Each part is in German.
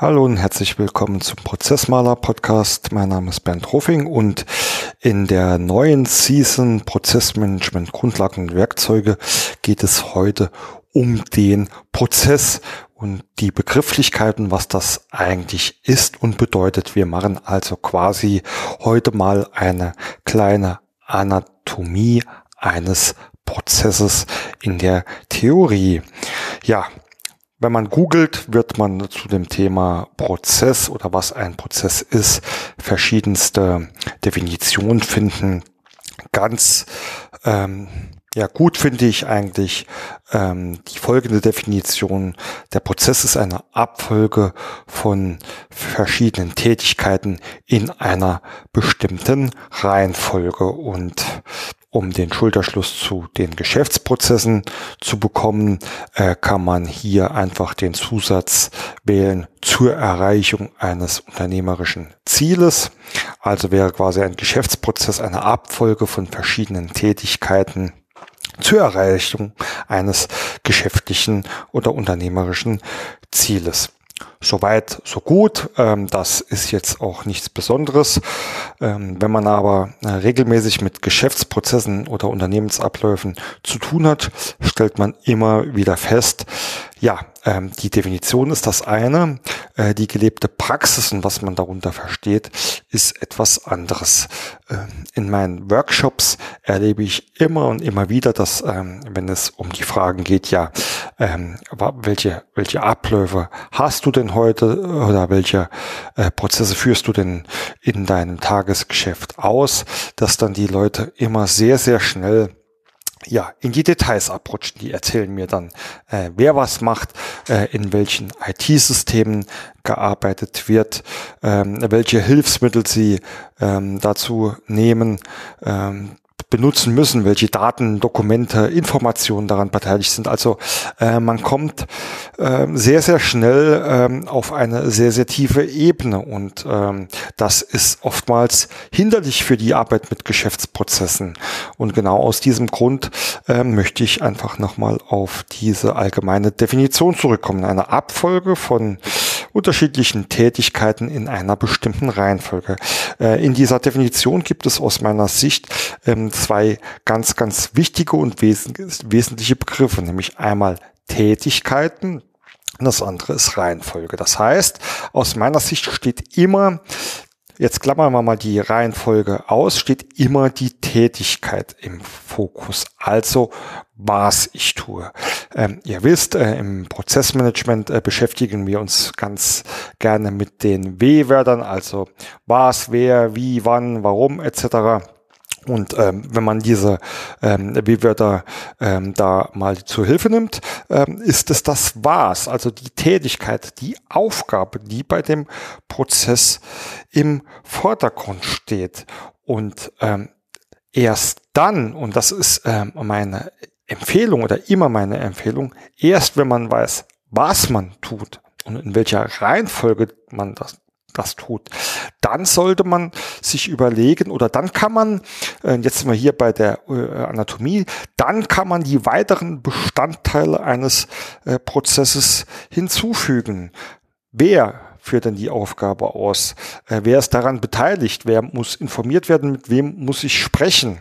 Hallo und herzlich willkommen zum Prozessmaler Podcast. Mein Name ist Bernd Rofing und in der neuen Season Prozessmanagement Grundlagen und Werkzeuge geht es heute um den Prozess und die Begrifflichkeiten, was das eigentlich ist und bedeutet. Wir machen also quasi heute mal eine kleine Anatomie eines Prozesses in der Theorie. Ja, wenn man googelt, wird man zu dem Thema Prozess oder was ein Prozess ist, verschiedenste Definitionen finden. Ganz ähm, ja, gut finde ich eigentlich ähm, die folgende Definition. Der Prozess ist eine Abfolge von verschiedenen Tätigkeiten in einer bestimmten Reihenfolge. Und um den Schulterschluss zu den Geschäftsprozessen zu bekommen, äh, kann man hier einfach den Zusatz wählen zur Erreichung eines unternehmerischen Zieles. Also wäre quasi ein Geschäftsprozess eine Abfolge von verschiedenen Tätigkeiten zur Erreichung eines geschäftlichen oder unternehmerischen Zieles. Soweit, so gut. Ähm, das ist jetzt auch nichts Besonderes. Ähm, wenn man aber äh, regelmäßig mit Geschäftsprozessen oder Unternehmensabläufen zu tun hat, stellt man immer wieder fest, ja, ähm, die Definition ist das eine, äh, die gelebte Praxis und was man darunter versteht, ist etwas anderes. Ähm, in meinen Workshops erlebe ich immer und immer wieder, dass ähm, wenn es um die Fragen geht, ja, ähm, welche, welche Abläufe hast du denn heute oder welche äh, Prozesse führst du denn in deinem Tagesgeschäft aus, dass dann die Leute immer sehr, sehr schnell ja, in die Details abrutschen. Die erzählen mir dann, äh, wer was macht, äh, in welchen IT-Systemen gearbeitet wird, ähm, welche Hilfsmittel sie ähm, dazu nehmen, ähm, benutzen müssen, welche Daten, Dokumente, Informationen daran beteiligt sind. Also äh, man kommt äh, sehr, sehr schnell ähm, auf eine sehr, sehr tiefe Ebene und ähm, das ist oftmals hinderlich für die Arbeit mit Geschäftsprozessen. Und genau aus diesem Grund äh, möchte ich einfach nochmal auf diese allgemeine Definition zurückkommen. Eine Abfolge von unterschiedlichen Tätigkeiten in einer bestimmten Reihenfolge. Äh, in dieser Definition gibt es aus meiner Sicht ähm, zwei ganz, ganz wichtige und wesentliche Begriffe, nämlich einmal Tätigkeiten, und das andere ist Reihenfolge. Das heißt, aus meiner Sicht steht immer Jetzt klammern wir mal die Reihenfolge aus, steht immer die Tätigkeit im Fokus. Also was ich tue. Ähm, ihr wisst, äh, im Prozessmanagement äh, beschäftigen wir uns ganz gerne mit den W-Wörtern, also was, wer, wie, wann, warum etc. Und ähm, wenn man diese ähm, W-Wörter ähm, da mal zur Hilfe nimmt, ähm, ist es das Was, also die Tätigkeit, die Aufgabe, die bei dem Prozess im Vordergrund steht. Und ähm, erst dann, und das ist ähm, meine Empfehlung oder immer meine Empfehlung, erst wenn man weiß, was man tut und in welcher Reihenfolge man das das tut, dann sollte man sich überlegen oder dann kann man, äh, jetzt sind wir hier bei der äh, Anatomie, dann kann man die weiteren Bestandteile eines äh, Prozesses hinzufügen. Wer führt denn die Aufgabe aus? Wer ist daran beteiligt? Wer muss informiert werden? Mit wem muss ich sprechen?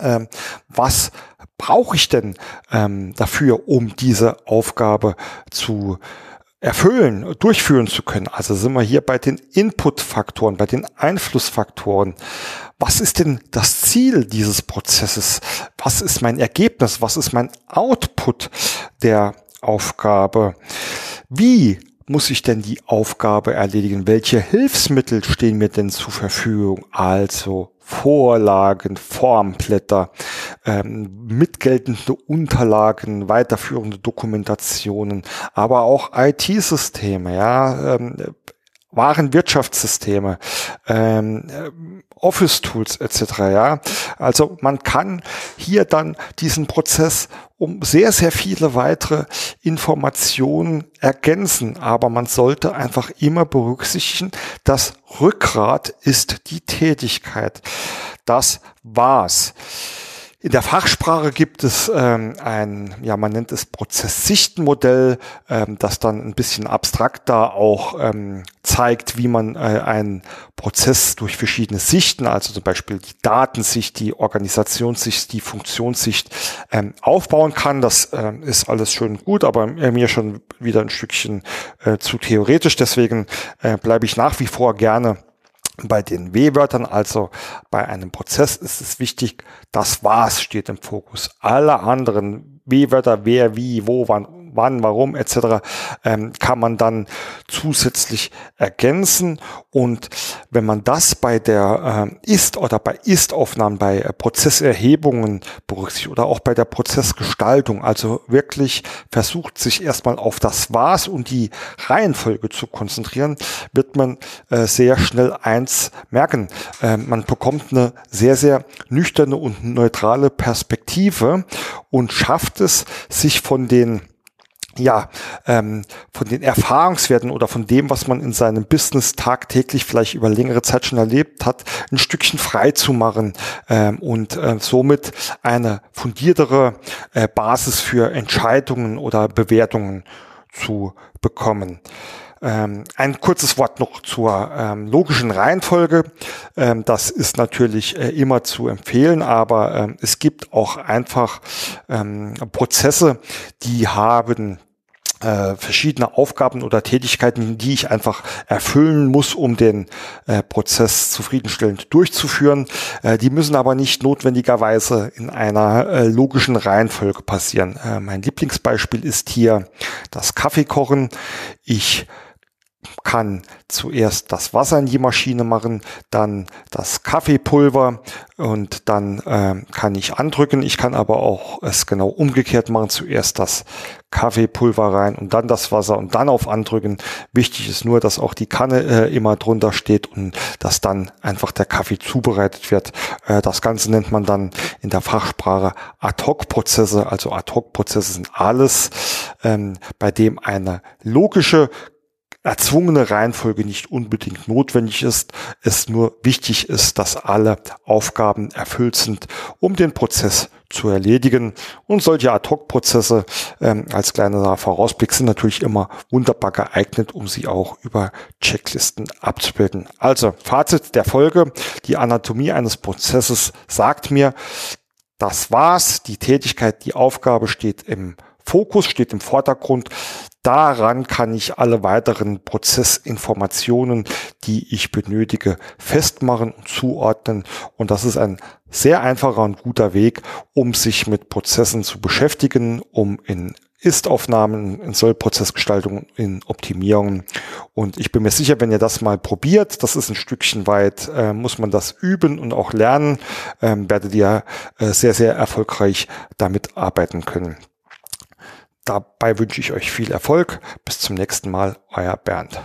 Ähm, was brauche ich denn ähm, dafür, um diese Aufgabe zu erfüllen, durchführen zu können. Also sind wir hier bei den Input-Faktoren, bei den Einflussfaktoren. Was ist denn das Ziel dieses Prozesses? Was ist mein Ergebnis? Was ist mein Output der Aufgabe? Wie muss ich denn die Aufgabe erledigen? Welche Hilfsmittel stehen mir denn zur Verfügung? Also Vorlagen, Formblätter, ähm, mitgeltende Unterlagen, weiterführende Dokumentationen, aber auch IT-Systeme, ja, ähm, Warenwirtschaftssysteme, ähm, Office-Tools etc. Ja, also man kann hier dann diesen Prozess um sehr sehr viele weitere Informationen ergänzen, aber man sollte einfach immer berücksichtigen, das Rückgrat ist die Tätigkeit. Das war's. In der Fachsprache gibt es ähm, ein, ja, man nennt es Prozesssichtenmodell, ähm, das dann ein bisschen abstrakter auch ähm, zeigt, wie man äh, einen Prozess durch verschiedene Sichten, also zum Beispiel die Datensicht, die Organisationssicht, die Funktionssicht ähm, aufbauen kann. Das ähm, ist alles schön gut, aber mir schon wieder ein Stückchen äh, zu theoretisch. Deswegen äh, bleibe ich nach wie vor gerne bei den W-Wörtern, also bei einem Prozess, ist es wichtig, das Was steht im Fokus. Alle anderen W-Wörter, wer, wie, wo, wann wann, warum etc. Ähm, kann man dann zusätzlich ergänzen. Und wenn man das bei der äh, Ist- oder bei Ist-Aufnahmen, bei äh, Prozesserhebungen berücksichtigt oder auch bei der Prozessgestaltung, also wirklich versucht, sich erstmal auf das Was und die Reihenfolge zu konzentrieren, wird man äh, sehr schnell eins merken. Äh, man bekommt eine sehr, sehr nüchterne und neutrale Perspektive und schafft es, sich von den ja, ähm, von den Erfahrungswerten oder von dem, was man in seinem Business tagtäglich vielleicht über längere Zeit schon erlebt hat, ein Stückchen frei zu machen ähm, und äh, somit eine fundiertere äh, Basis für Entscheidungen oder Bewertungen zu bekommen. Ähm, ein kurzes Wort noch zur ähm, logischen Reihenfolge. Ähm, das ist natürlich äh, immer zu empfehlen, aber ähm, es gibt auch einfach ähm, Prozesse, die haben äh, verschiedene Aufgaben oder Tätigkeiten, die ich einfach erfüllen muss, um den äh, Prozess zufriedenstellend durchzuführen. Äh, die müssen aber nicht notwendigerweise in einer äh, logischen Reihenfolge passieren. Äh, mein Lieblingsbeispiel ist hier das Kaffeekochen. Ich kann zuerst das Wasser in die Maschine machen, dann das Kaffeepulver und dann äh, kann ich andrücken. Ich kann aber auch es genau umgekehrt machen. Zuerst das Kaffeepulver rein und dann das Wasser und dann auf andrücken. Wichtig ist nur, dass auch die Kanne äh, immer drunter steht und dass dann einfach der Kaffee zubereitet wird. Äh, das Ganze nennt man dann in der Fachsprache Ad-Hoc-Prozesse. Also Ad-Hoc-Prozesse sind alles, ähm, bei dem eine logische erzwungene Reihenfolge nicht unbedingt notwendig ist, es nur wichtig ist, dass alle Aufgaben erfüllt sind, um den Prozess zu erledigen. Und solche Ad-Hoc-Prozesse ähm, als kleiner Vorausblick sind natürlich immer wunderbar geeignet, um sie auch über Checklisten abzubilden. Also Fazit der Folge. Die Anatomie eines Prozesses sagt mir, das war's. Die Tätigkeit, die Aufgabe steht im Fokus, steht im Vordergrund. Daran kann ich alle weiteren Prozessinformationen, die ich benötige, festmachen und zuordnen. Und das ist ein sehr einfacher und guter Weg, um sich mit Prozessen zu beschäftigen, um in ist-Aufnahmen, in Sollprozessgestaltung, in Optimierungen. Und ich bin mir sicher, wenn ihr das mal probiert, das ist ein Stückchen weit, äh, muss man das üben und auch lernen, ähm, werdet ihr äh, sehr, sehr erfolgreich damit arbeiten können. Dabei wünsche ich euch viel Erfolg. Bis zum nächsten Mal, euer Bernd.